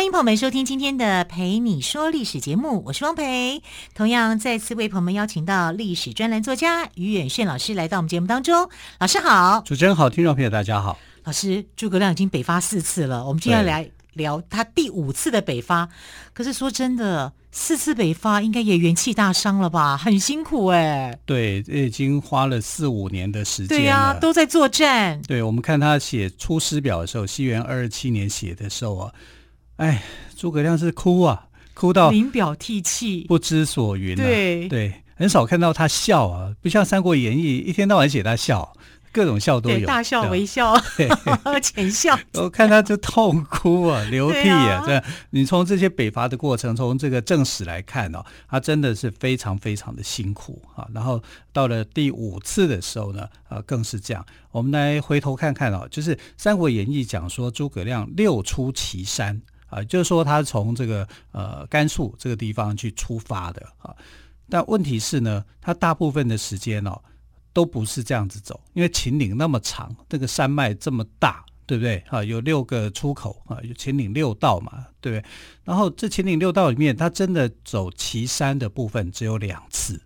欢迎朋友们收听今天的《陪你说历史》节目，我是汪培。同样再次为朋友们邀请到历史专栏作家于远炫老师来到我们节目当中。老师好，主持人好，听众朋友大家好。老师，诸葛亮已经北伐四次了，我们今天要来聊他第五次的北伐。可是说真的，四次北伐应该也元气大伤了吧？很辛苦哎、欸。对，已经花了四五年的时间。对呀、啊，都在作战。对，我们看他写《出师表》的时候，西元二二七年写的时候啊，哎，诸葛亮是哭啊，哭到临表涕泣，不知所云、啊。对对，很少看到他笑啊，不像《三国演义》一天到晚写他笑。各种笑都有，大笑、微笑、浅笑。我看他就痛哭啊，流涕啊，这样。你从这些北伐的过程，从这个正史来看哦，他真的是非常非常的辛苦啊。然后到了第五次的时候呢，啊，更是这样。我们来回头看看哦，就是《三国演义》讲说诸葛亮六出祁山啊，就是说他从这个呃甘肃这个地方去出发的啊。但问题是呢，他大部分的时间哦。都不是这样子走，因为秦岭那么长，这个山脉这么大，对不对？啊，有六个出口啊，有秦岭六道嘛，对不对？然后这秦岭六道里面，他真的走祁山的部分只有两次，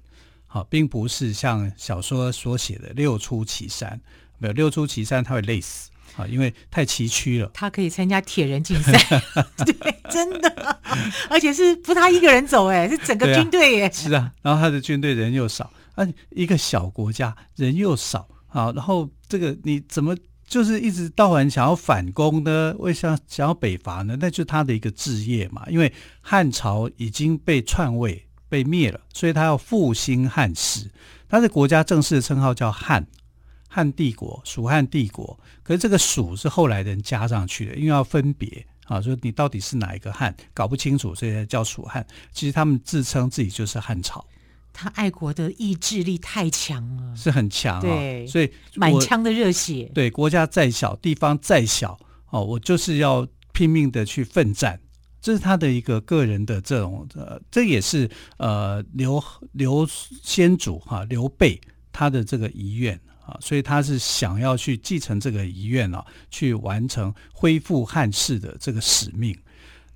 好，并不是像小说所写的六出祁山，没有六出祁山他会累死啊，因为太崎岖了。他可以参加铁人竞赛，对，真的，而且是不他一个人走，哎，是整个军队，哎，是啊，然后他的军队人又少。啊，一个小国家人又少啊，然后这个你怎么就是一直到晚想要反攻呢？为什么想要北伐呢？那就是他的一个志业嘛。因为汉朝已经被篡位被灭了，所以他要复兴汉室。他的国家正式的称号叫汉，汉帝国，蜀汉帝国。可是这个蜀是后来人加上去的，因为要分别啊，说你到底是哪一个汉，搞不清楚，所以才叫蜀汉。其实他们自称自己就是汉朝。他爱国的意志力太强了，是很强啊、所以满腔的热血。对，国家再小，地方再小，哦，我就是要拼命的去奋战。这是他的一个个人的这种，呃，这也是呃刘刘先祖哈刘备他的这个遗愿啊，所以他是想要去继承这个遗愿啊，去完成恢复汉室的这个使命。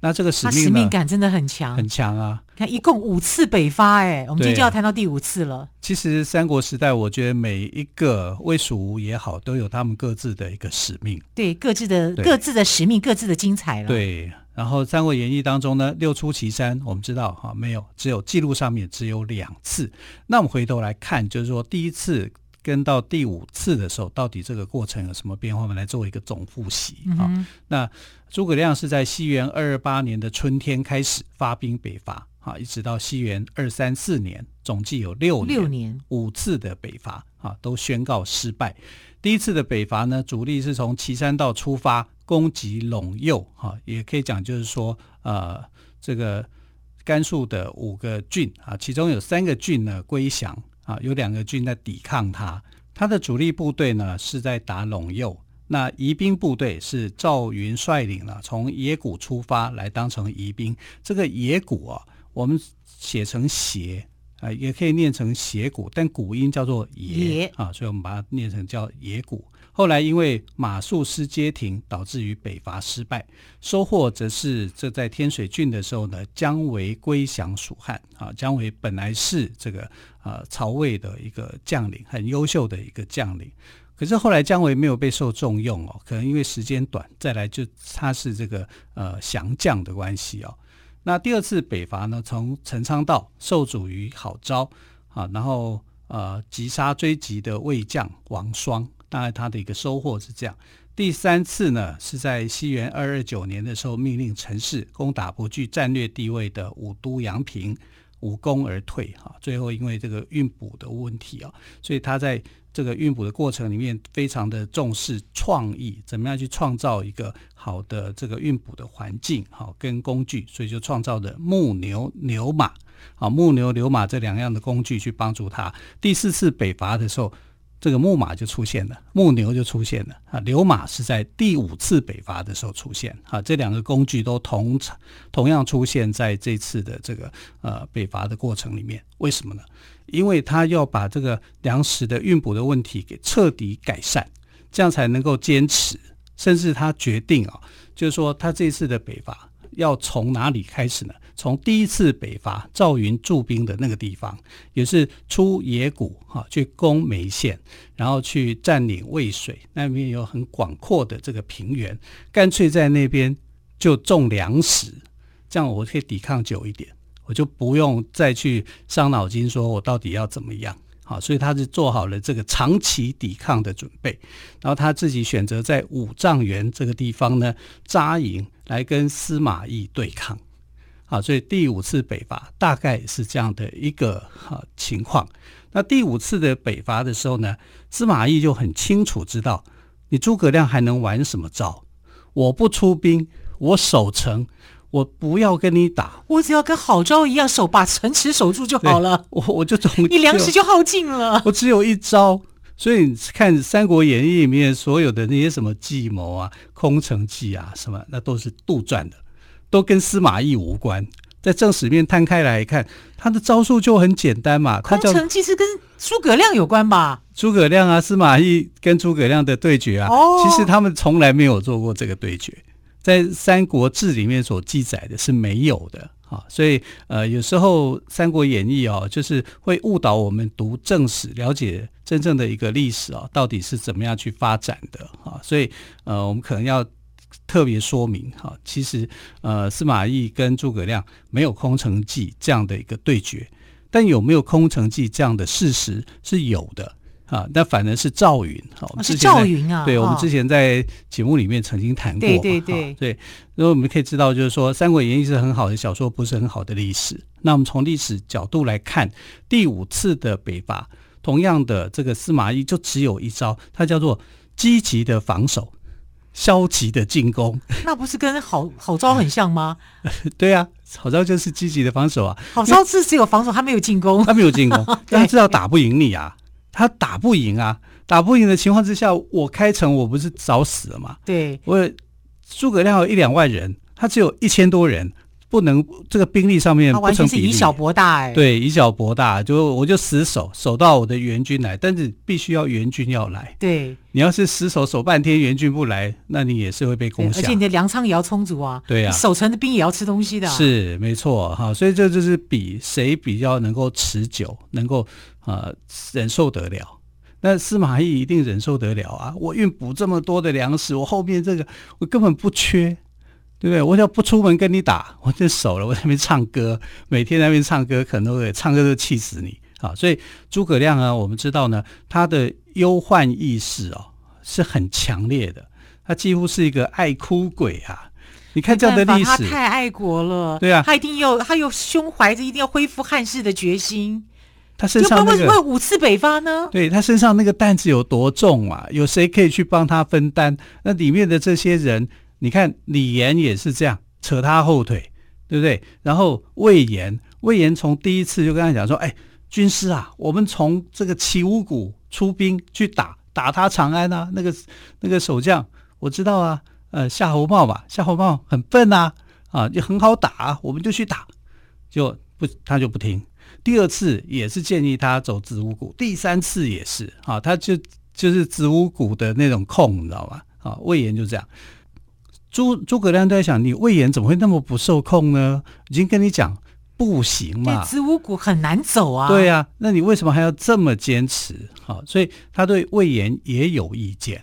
那这个使命，使命感真的很强，很强啊！看，一共五次北伐，哎，我们今天就要谈到第五次了。其实三国时代，我觉得每一个魏蜀吴也好，都有他们各自的一个使命，对，各自的各自的使命，各自的精彩了。对，然后《三国演义》当中呢，六出祁山，我们知道哈，没有，只有记录上面只有两次。那我们回头来看，就是说第一次。跟到第五次的时候，到底这个过程有什么变化？我们来做一个总复习啊、嗯。那诸葛亮是在西元二二八年的春天开始发兵北伐啊，一直到西元二三四年，总计有六年，六年五次的北伐啊，都宣告失败。第一次的北伐呢，主力是从岐山道出发，攻击陇右哈，也可以讲就是说，呃，这个甘肃的五个郡啊，其中有三个郡呢归降。啊，有两个军在抵抗他，他的主力部队呢是在打陇右，那疑兵部队是赵云率领了，从野谷出发来当成疑兵。这个野谷啊，我们写成斜啊，也可以念成斜谷，但古音叫做野啊，所以我们把它念成叫野谷。后来因为马謏失街亭，导致于北伐失败，收获则是这在天水郡的时候呢，姜维归降蜀汉啊。姜维本来是这个呃曹魏的一个将领，很优秀的一个将领，可是后来姜维没有被受重用哦，可能因为时间短，再来就他是这个呃降将的关系哦。那第二次北伐呢，从陈仓道受阻于郝昭啊，然后呃击杀追击的魏将王双。当然，他的一个收获是这样。第三次呢，是在西元二二九年的时候，命令陈氏攻打不具战略地位的武都阳平，无功而退。哈，最后因为这个运补的问题啊，所以他在这个运补的过程里面，非常的重视创意，怎么样去创造一个好的这个运补的环境，好跟工具，所以就创造了木牛牛马啊，木牛流马这两样的工具去帮助他。第四次北伐的时候，这个木马就出现了，木牛就出现了啊，流马是在第五次北伐的时候出现啊，这两个工具都同同样出现在这次的这个呃北伐的过程里面。为什么呢？因为他要把这个粮食的运补的问题给彻底改善，这样才能够坚持。甚至他决定啊，就是说他这次的北伐要从哪里开始呢？从第一次北伐赵云驻兵的那个地方，也是出野谷哈，去攻眉县，然后去占领渭水，那边有很广阔的这个平原，干脆在那边就种粮食，这样我可以抵抗久一点，我就不用再去伤脑筋，说我到底要怎么样。好，所以他是做好了这个长期抵抗的准备，然后他自己选择在五丈原这个地方呢扎营，来跟司马懿对抗。啊，所以第五次北伐大概是这样的一个啊情况。那第五次的北伐的时候呢，司马懿就很清楚知道，你诸葛亮还能玩什么招？我不出兵，我守城，我不要跟你打，我只要跟郝昭一样守，把城池守住就好了。我我就总你粮食就耗尽了。我只有一招，所以你看《三国演义》里面所有的那些什么计谋啊、空城计啊什么，那都是杜撰的。都跟司马懿无关，在正史面摊开来看，他的招数就很简单嘛。空城计是跟诸葛亮有关吧？诸葛亮啊，司马懿跟诸葛亮的对决啊，哦、其实他们从来没有做过这个对决，在《三国志》里面所记载的是没有的啊。所以呃，有时候《三国演义》哦，就是会误导我们读正史，了解真正的一个历史啊，到底是怎么样去发展的啊。所以呃，我们可能要。特别说明哈，其实呃，司马懿跟诸葛亮没有空城计这样的一个对决，但有没有空城计这样的事实是有的啊。那反而是赵云哈，是赵云啊。对，我们之前在节目里面曾经谈过。对对对对，所以我们可以知道，就是说《三国演义》是很好的小说，不是很好的历史。那我们从历史角度来看，第五次的北伐，同样的这个司马懿就只有一招，他叫做积极的防守。消极的进攻，那不是跟好好招很像吗？对啊，好招就是积极的防守啊。郝昭是只有防守，他没有进攻，他没有进攻，他知道打不赢你啊，他打不赢啊，打不赢的情况之下，我开城我不是早死了吗？对，我诸葛亮有一两万人，他只有一千多人。不能这个兵力上面不成比例，他完全是以小博大哎。对，以小博大，就我就死守，守到我的援军来，但是必须要援军要来。对，你要是死守守半天，援军不来，那你也是会被攻下。而且你的粮仓也要充足啊。对啊，守城的兵也要吃东西的啊。是没错哈，所以这就是比谁比较能够持久，能够呃忍受得了。那司马懿一定忍受得了啊！我运补这么多的粮食，我后面这个我根本不缺。对不对？我要不出门跟你打，我就守了。我在那边唱歌，每天在那边唱歌，可能都会唱歌都气死你啊！所以诸葛亮啊，我们知道呢，他的忧患意识哦是很强烈的，他几乎是一个爱哭鬼啊！你看这样的历史，他太爱国了，对啊，他一定要，他有胸怀着一定要恢复汉室的决心。他身上那个，为什么会五次北伐呢？对，他身上那个担子有多重啊？有谁可以去帮他分担？那里面的这些人。你看李严也是这样扯他后腿，对不对？然后魏延，魏延从第一次就跟他讲说：“哎，军师啊，我们从这个齐武谷出兵去打打他长安啊，那个那个守将我知道啊，呃，夏侯茂吧，夏侯茂很笨呐，啊，就很好打，我们就去打，就不他就不听。第二次也是建议他走子午谷，第三次也是啊，他就就是子午谷的那种空，你知道吧？啊，魏延就这样。”诸诸葛亮都在想，你魏延怎么会那么不受控呢？已经跟你讲不行嘛，子午谷很难走啊。对呀、啊，那你为什么还要这么坚持？好，所以他对魏延也有意见。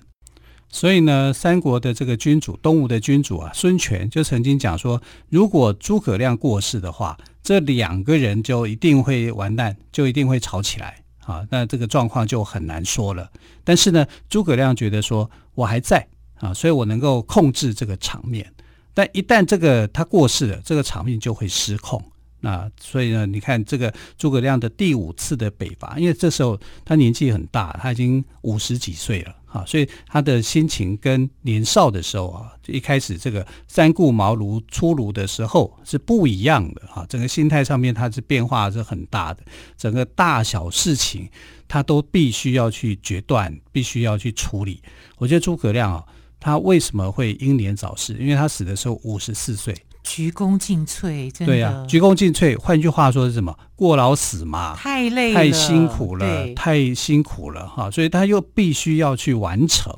所以呢，三国的这个君主，东吴的君主啊，孙权就曾经讲说，如果诸葛亮过世的话，这两个人就一定会完蛋，就一定会吵起来啊。那这个状况就很难说了。但是呢，诸葛亮觉得说，我还在。啊，所以我能够控制这个场面，但一旦这个他过世了，这个场面就会失控。那所以呢，你看这个诸葛亮的第五次的北伐，因为这时候他年纪很大，他已经五十几岁了啊，所以他的心情跟年少的时候啊，就一开始这个三顾茅庐出炉的时候是不一样的啊，整个心态上面他是变化是很大的，整个大小事情他都必须要去决断，必须要去处理。我觉得诸葛亮啊，他为什么会英年早逝？因为他死的时候五十四岁。鞠躬尽瘁，真的对呀、啊，鞠躬尽瘁。换句话说是什么？过劳死嘛，太累了，太辛苦了，太辛苦了哈。所以他又必须要去完成，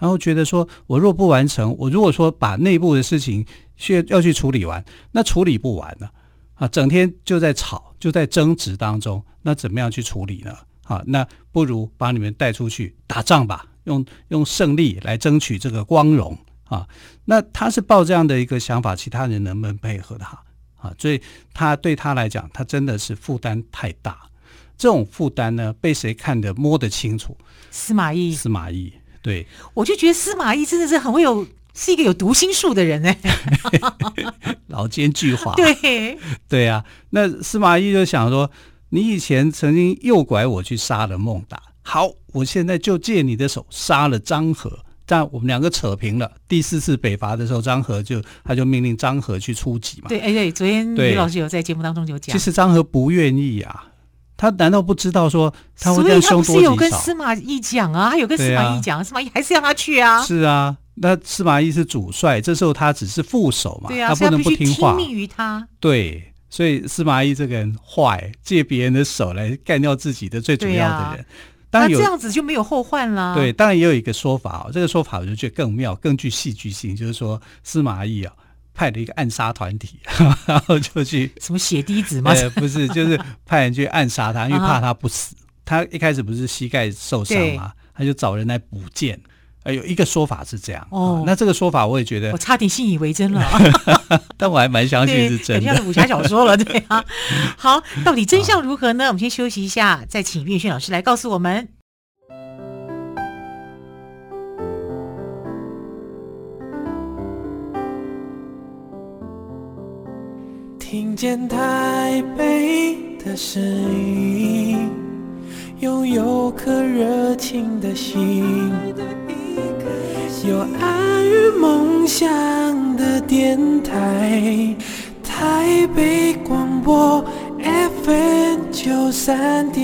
然后觉得说，我若不完成，我如果说把内部的事情需要去处理完，那处理不完呢啊，整天就在吵，就在争执当中，那怎么样去处理呢？啊，那不如把你们带出去打仗吧，用用胜利来争取这个光荣。啊，那他是抱这样的一个想法，其他人能不能配合他啊？所以他对他来讲，他真的是负担太大。这种负担呢，被谁看得摸得清楚？司马懿，司马懿，对，我就觉得司马懿真的是很会有，是一个有读心术的人哎，老奸巨猾，对，对啊。那司马懿就想说，你以前曾经诱拐我去杀了孟达，好，我现在就借你的手杀了张和。但我们两个扯平了。第四次北伐的时候，张和就他就命令张和去出击嘛。对，哎对，昨天李老师有在节目当中有讲，其实张和不愿意啊，他难道不知道说他会这样凶多吉少？所以他不是有跟司马懿讲啊，他有跟司马懿讲，啊、司马懿还是要他去啊。是啊，那司马懿是主帅，这时候他只是副手嘛，对啊，他不能不听话。听命于他。对，所以司马懿这个人坏，借别人的手来干掉自己的最主要的人。那这样子就没有后患了。对，当然也有一个说法哦，这个说法我就觉得更妙、更具戏剧性，就是说司马懿啊派了一个暗杀团体，然后就去什么血滴子吗？呃，不是，就是派人去暗杀他，因为怕他不死。他一开始不是膝盖受伤嘛，他就找人来补剑。呃，有一个说法是这样哦，那这个说法我也觉得，我差点信以为真了，但我还蛮相信是真的，像是武侠小说了，对啊。好，到底真相如何呢？我们先休息一下，再请岳轩老师来告诉我们。听见台北的声音，拥有颗热情的心。有爱与梦想的电台，台北广播 FM 九三点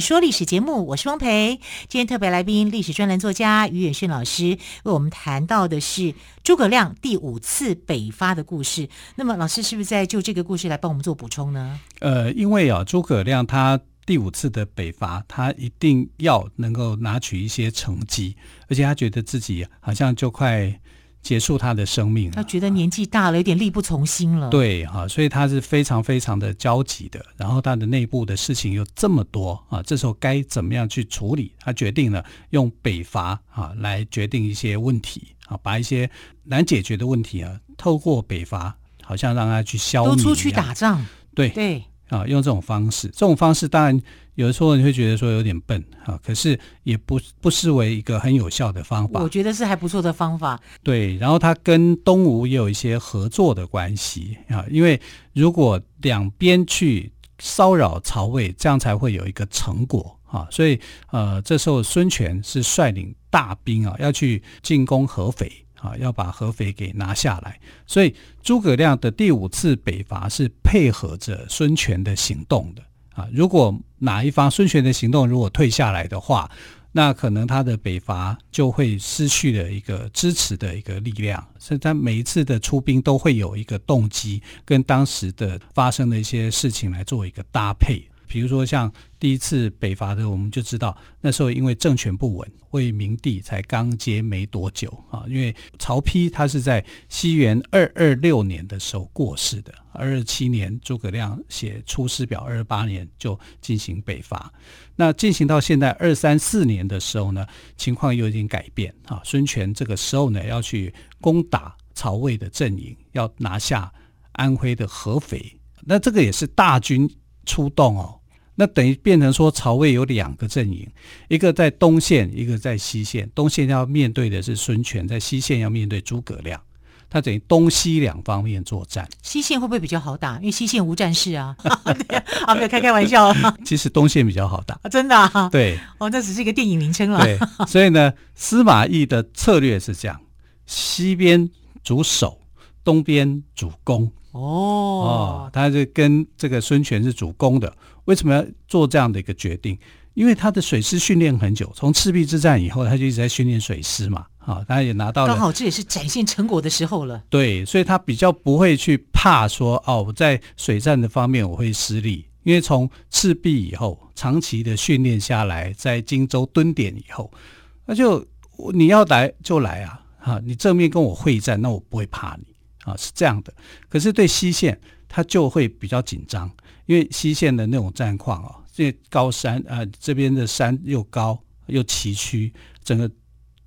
说历史节目，我是汪培。今天特别来宾，历史专栏作家于远炫老师为我们谈到的是诸葛亮第五次北伐的故事。那么，老师是不是在就这个故事来帮我们做补充呢？呃，因为啊，诸葛亮他第五次的北伐，他一定要能够拿取一些成绩，而且他觉得自己好像就快。结束他的生命，他觉得年纪大了，有点力不从心了。对哈，所以他是非常非常的焦急的。然后他的内部的事情又这么多啊，这时候该怎么样去处理？他决定了用北伐啊来决定一些问题啊，把一些难解决的问题啊，透过北伐，好像让他去消灭。都出去打仗，对对啊，用这种方式，这种方式当然。有的时候你会觉得说有点笨啊，可是也不不失为一个很有效的方法。我觉得是还不错的方法。对，然后他跟东吴也有一些合作的关系啊，因为如果两边去骚扰曹魏，这样才会有一个成果啊。所以呃，这时候孙权是率领大兵啊，要去进攻合肥啊，要把合肥给拿下来。所以诸葛亮的第五次北伐是配合着孙权的行动的。啊，如果哪一方孙权的行动如果退下来的话，那可能他的北伐就会失去了一个支持的一个力量。所以他每一次的出兵都会有一个动机，跟当时的发生的一些事情来做一个搭配。比如说像第一次北伐的，我们就知道那时候因为政权不稳，魏明帝才刚接没多久啊。因为曹丕他是在西元二二六年的时候过世的，二二七年诸葛亮写《出师表》，二二八年就进行北伐。那进行到现在二三四年的时候呢，情况又有点改变啊。孙权这个时候呢要去攻打曹魏的阵营，要拿下安徽的合肥。那这个也是大军出动哦。那等于变成说，曹魏有两个阵营，一个在东线，一个在西线。东线要面对的是孙权，在西线要面对诸葛亮。他等于东西两方面作战。西线会不会比较好打？因为西线无战事啊。啊，没有开开玩笑。其实东线比较好打，啊、真的、啊。对。哦，那只是一个电影名称了。对。所以呢，司马懿的策略是这样：西边主守，东边主攻。哦。哦，他是跟这个孙权是主攻的。为什么要做这样的一个决定？因为他的水师训练很久，从赤壁之战以后，他就一直在训练水师嘛。啊，他也拿到了，刚好这也是展现成果的时候了。对，所以他比较不会去怕说哦，我在水战的方面我会失利，因为从赤壁以后长期的训练下来，在荆州蹲点以后，那就你要来就来啊！啊，你正面跟我会战，那我不会怕你啊，是这样的。可是对西线，他就会比较紧张。因为西线的那种战况啊，这高山啊、这边的山又高又崎岖，整个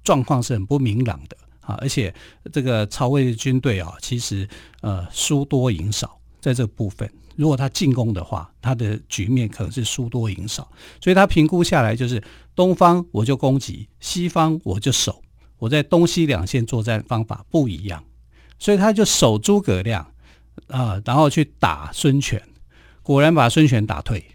状况是很不明朗的啊。而且这个曹魏的军队啊，其实呃输多赢少，在这部分，如果他进攻的话，他的局面可能是输多赢少。所以他评估下来就是东方我就攻击，西方我就守。我在东西两线作战方法不一样，所以他就守诸葛亮啊，然后去打孙权。果然把孙权打退，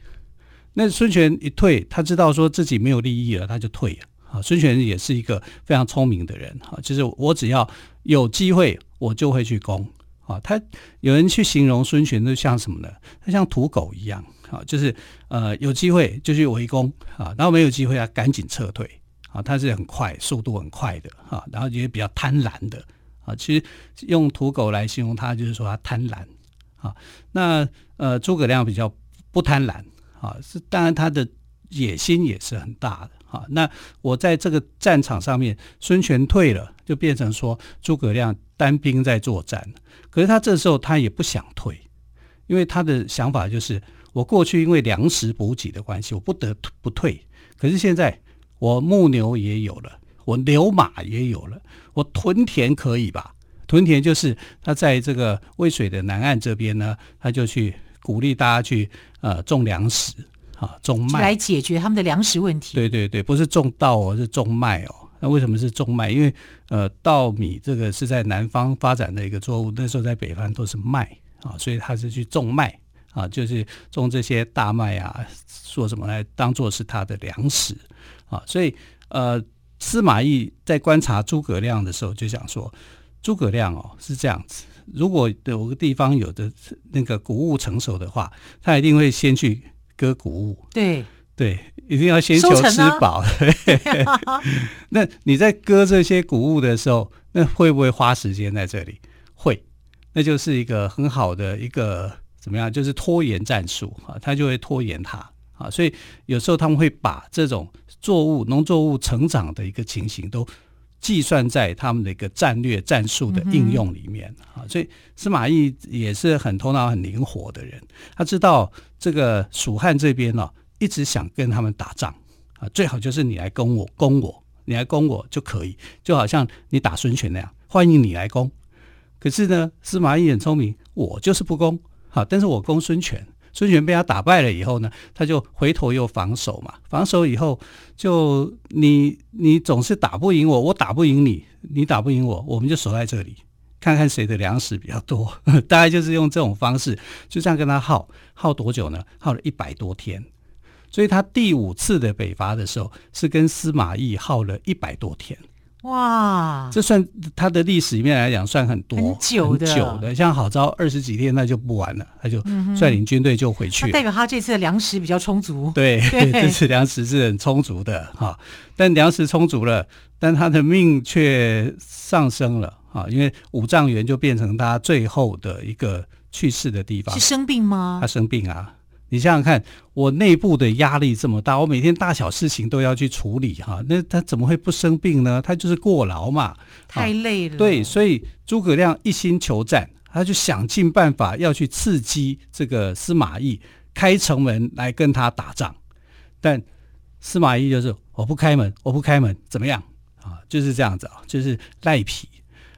那孙权一退，他知道说自己没有利益了，他就退了。啊，孙权也是一个非常聪明的人，哈，就是我只要有机会，我就会去攻。啊，他有人去形容孙权，就像什么呢？他像土狗一样，啊，就是呃有机会就去围攻，啊，然后没有机会啊赶紧撤退，啊，他是很快，速度很快的，啊，然后也比较贪婪的，啊，其实用土狗来形容他，就是说他贪婪。啊，那呃，诸葛亮比较不贪婪啊，是当然他的野心也是很大的啊。那我在这个战场上面，孙权退了，就变成说诸葛亮单兵在作战。可是他这时候他也不想退，因为他的想法就是，我过去因为粮食补给的关系，我不得不退。可是现在我牧牛也有了，我牛马也有了，我屯田可以吧？屯田就是他在这个渭水的南岸这边呢，他就去鼓励大家去呃种粮食啊，种麦来解决他们的粮食问题。对对对，不是种稻哦，是种麦哦。那为什么是种麦？因为呃稻米这个是在南方发展的一个作物，那时候在北方都是麦啊，所以他是去种麦啊，就是种这些大麦啊，说什么来当做是他的粮食啊。所以呃司马懿在观察诸葛亮的时候就想说。诸葛亮哦是这样子，如果有个地方有的那个谷物成熟的话，他一定会先去割谷物。对对，一定要先求吃饱。啊、那你在割这些谷物的时候，那会不会花时间在这里？会，那就是一个很好的一个怎么样？就是拖延战术啊，他就会拖延它啊。所以有时候他们会把这种作物、农作物成长的一个情形都。计算在他们的一个战略战术的应用里面啊，所以司马懿也是很头脑很灵活的人。他知道这个蜀汉这边呢，一直想跟他们打仗啊，最好就是你来攻我，攻我，你来攻我就可以，就好像你打孙权那样，欢迎你来攻。可是呢，司马懿很聪明，我就是不攻，好，但是我攻孙权。孙权被他打败了以后呢，他就回头又防守嘛。防守以后，就你你总是打不赢我，我打不赢你，你打不赢我，我们就守在这里，看看谁的粮食比较多。大概就是用这种方式，就这样跟他耗耗多久呢？耗了一百多天。所以他第五次的北伐的时候，是跟司马懿耗了一百多天。哇，这算他的历史里面来讲算很多很久的，久的，像郝昭二十几天那就不玩了，他就率领军队就回去。嗯、代表他这次的粮食比较充足。对，对 这次粮食是很充足的哈，但粮食充足了，但他的命却上升了啊，因为五丈原就变成他最后的一个去世的地方。是生病吗？他生病啊，你想想看，我内部的压力这么大，我每天大小事情都要去处理哈，那他怎么会不生病呢？他就是过劳嘛，太累了。对，所以诸葛亮一心求战，他就想尽办法要去刺激这个司马懿开城门来跟他打仗，但司马懿就是我不开门，我不开门，怎么样啊？就是这样子啊，就是赖皮。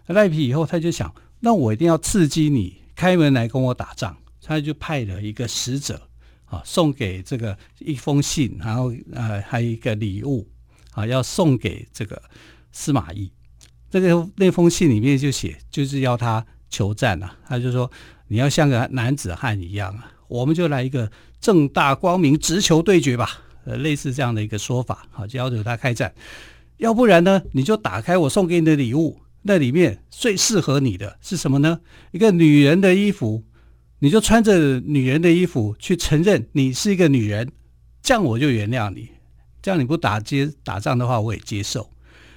赖皮以后，他就想，那我一定要刺激你开门来跟我打仗，他就派了一个使者。啊，送给这个一封信，然后呃，还有一个礼物啊，要送给这个司马懿。这个那封信里面就写，就是要他求战啊。他就说，你要像个男子汉一样啊，我们就来一个正大光明直球对决吧。呃，类似这样的一个说法，好，就要求他开战。要不然呢，你就打开我送给你的礼物，那里面最适合你的是什么呢？一个女人的衣服。你就穿着女人的衣服去承认你是一个女人，这样我就原谅你。这样你不打接打仗的话，我也接受。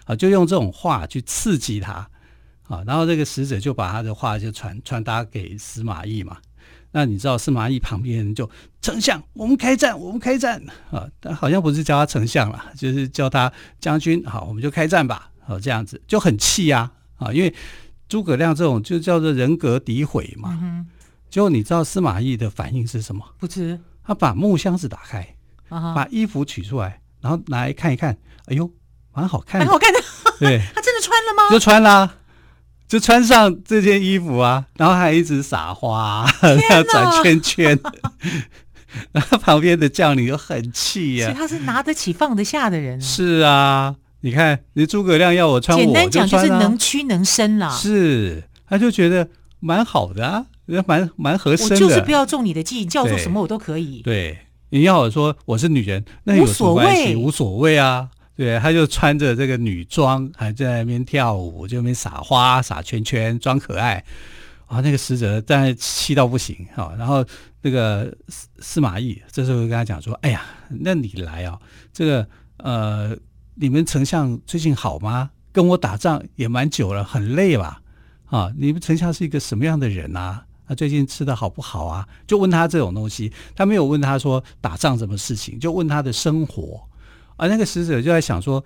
啊，就用这种话去刺激他。啊，然后这个使者就把他的话就传传达给司马懿嘛。那你知道司马懿旁边人就丞相，我们开战，我们开战啊！但好像不是叫他丞相了，就是叫他将军。好，我们就开战吧。好，这样子就很气呀。啊，因为诸葛亮这种就叫做人格诋毁嘛。嗯结果你知道司马懿的反应是什么？不知。他把木箱子打开，啊、把衣服取出来，然后拿来看一看。哎呦，蛮好看的，蛮好看的。对，他真的穿了吗？就穿啦，就穿上这件衣服啊，然后还一直撒花，要 转圈圈。然后旁边的将领就很气呀、啊。所以他是拿得起放得下的人。是啊，你看，你诸葛亮要我穿，简单讲就，就是能屈能伸啦。是，他就觉得。蛮好的啊，蛮蛮合身的。我就是不要中你的计，叫做什么我都可以。对，你要我说我是女人，那有什么关系？无所谓啊。对，他就穿着这个女装，还在那边跳舞，就那边撒花、撒圈圈，装可爱。啊，那个使者但是气到不行啊。然后那个司司马懿这时候就跟他讲说：“哎呀，那你来啊，这个呃，你们丞相最近好吗？跟我打仗也蛮久了，很累吧？”啊，你们丞相是一个什么样的人啊？他最近吃的好不好啊？就问他这种东西，他没有问他说打仗什么事情，就问他的生活。而那个使者就在想说，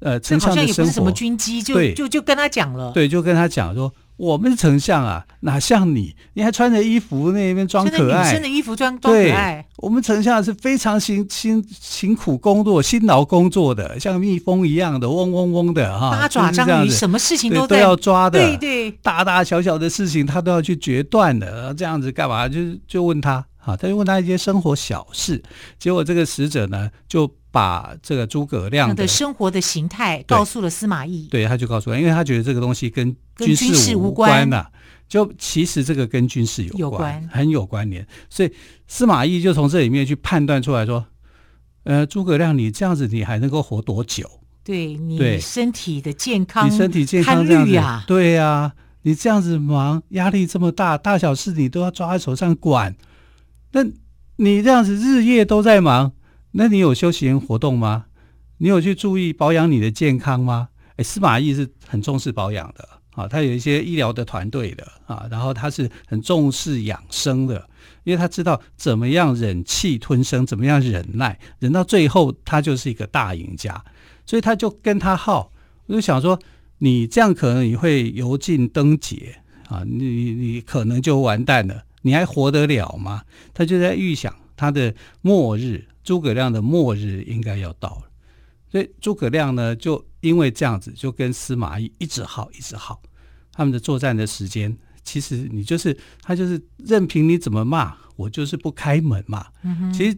呃，丞相的生活，好像也不是什么军机，就就就跟他讲了，对，就跟他讲说。我们丞相啊，哪像你？你还穿着衣服那边装可爱，女生的衣服装装可爱。我们丞相是非常辛辛辛苦工作、辛劳工作的，像蜜蜂一样的嗡嗡嗡的哈。八爪章鱼，什么事情都都要抓的，对对，大大小小的事情他都要去决断的。这样子干嘛？就就问他，哈，他就问他一些生活小事。结果这个使者呢，就。把这个诸葛亮的，的生活的形态告诉了司马懿，对，他就告诉他，因为他觉得这个东西跟军事无关。呐、啊，就其实这个跟军事有关，有关，很有关联，所以司马懿就从这里面去判断出来说，呃，诸葛亮，你这样子你还能够活多久？对你身体的健康，你身体健康这样子，啊、对呀、啊，你这样子忙，压力这么大，大小事你都要抓在手上管，那你这样子日夜都在忙。那你有休闲活动吗？你有去注意保养你的健康吗？哎，司马懿是很重视保养的啊，他有一些医疗的团队的啊，然后他是很重视养生的，因为他知道怎么样忍气吞声，怎么样忍耐，忍到最后他就是一个大赢家，所以他就跟他耗，我就想说，你这样可能你会油尽灯竭啊，你你可能就完蛋了，你还活得了吗？他就在预想他的末日。诸葛亮的末日应该要到了，所以诸葛亮呢，就因为这样子，就跟司马懿一直耗，一直耗。他们的作战的时间，其实你就是他就是任凭你怎么骂，我就是不开门嘛。其实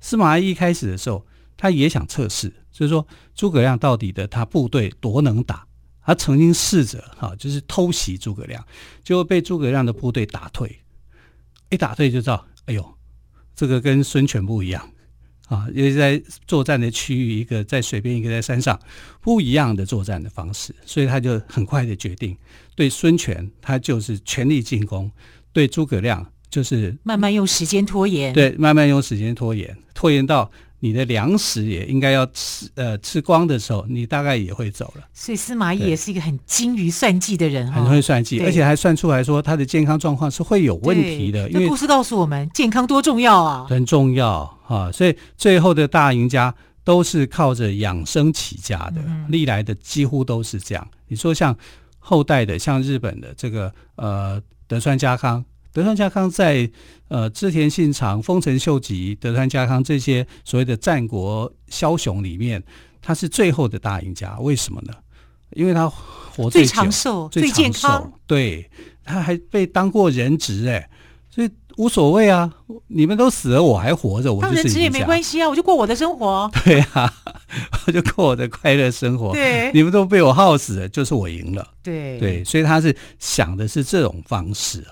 司马懿一开始的时候，他也想测试，就是说诸葛亮到底的他部队多能打。他曾经试着哈，就是偷袭诸葛亮，结果被诸葛亮的部队打退。一打退就知道，哎呦，这个跟孙权不一样。啊，因为在作战的区域，一个在水边，一个在山上，不一样的作战的方式，所以他就很快的决定，对孙权他就是全力进攻，对诸葛亮就是慢慢用时间拖延，对，慢慢用时间拖延，拖延到你的粮食也应该要吃呃吃光的时候，你大概也会走了。所以司马懿也是一个很精于算计的人，很会算计，而且还算出来说他的健康状况是会有问题的。因为故事告诉我们，健康多重要啊，很重要啊。所以最后的大赢家都是靠着养生起家的，嗯、历来的几乎都是这样。你说像后代的，像日本的这个呃德川家康。德川家康在呃织田信长、丰臣秀吉、德川家康这些所谓的战国枭雄里面，他是最后的大赢家。为什么呢？因为他活最，最长寿、最健康。对，他还被当过人质哎，所以无所谓啊。你们都死了，我还活着，我。当人质也没关系啊，我就过我的生活。对啊，我就过我的快乐生活。对，你们都被我耗死了，就是我赢了。对对，所以他是想的是这种方式。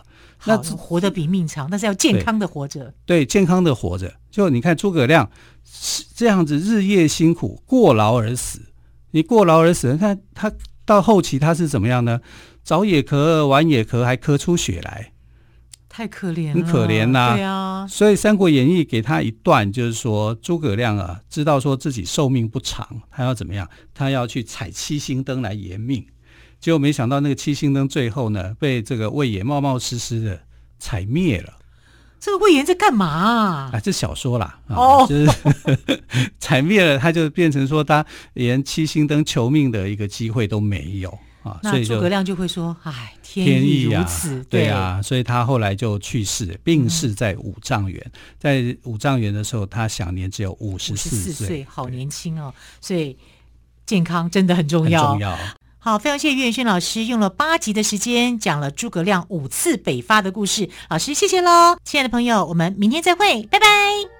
那活得比命长，但是要健康的活着。对，健康的活着。就你看诸葛亮是这样子，日夜辛苦，过劳而死。你过劳而死，你看他到后期他是怎么样呢？早也咳，晚也咳，还咳出血来，太可怜了，很可怜呐、啊。对啊，所以《三国演义》给他一段，就是说诸葛亮啊，知道说自己寿命不长，他要怎么样？他要去采七星灯来延命。结果没想到，那个七星灯最后呢，被这个魏延冒冒失失的踩灭了。这个魏延在干嘛啊？啊，这小说啦，哦，就是踩灭了，他就变成说他连七星灯求命的一个机会都没有啊。所以诸葛亮就会说：“哎，天意如此。”对啊，所以他后来就去世，病逝在五丈原。嗯、在五丈原的时候，他享年只有五十四岁，好年轻哦。所以健康真的很重要。很重要。好，非常谢谢岳云轩老师用了八集的时间讲了诸葛亮五次北伐的故事。老师，谢谢喽，亲爱的朋友，我们明天再会，拜拜。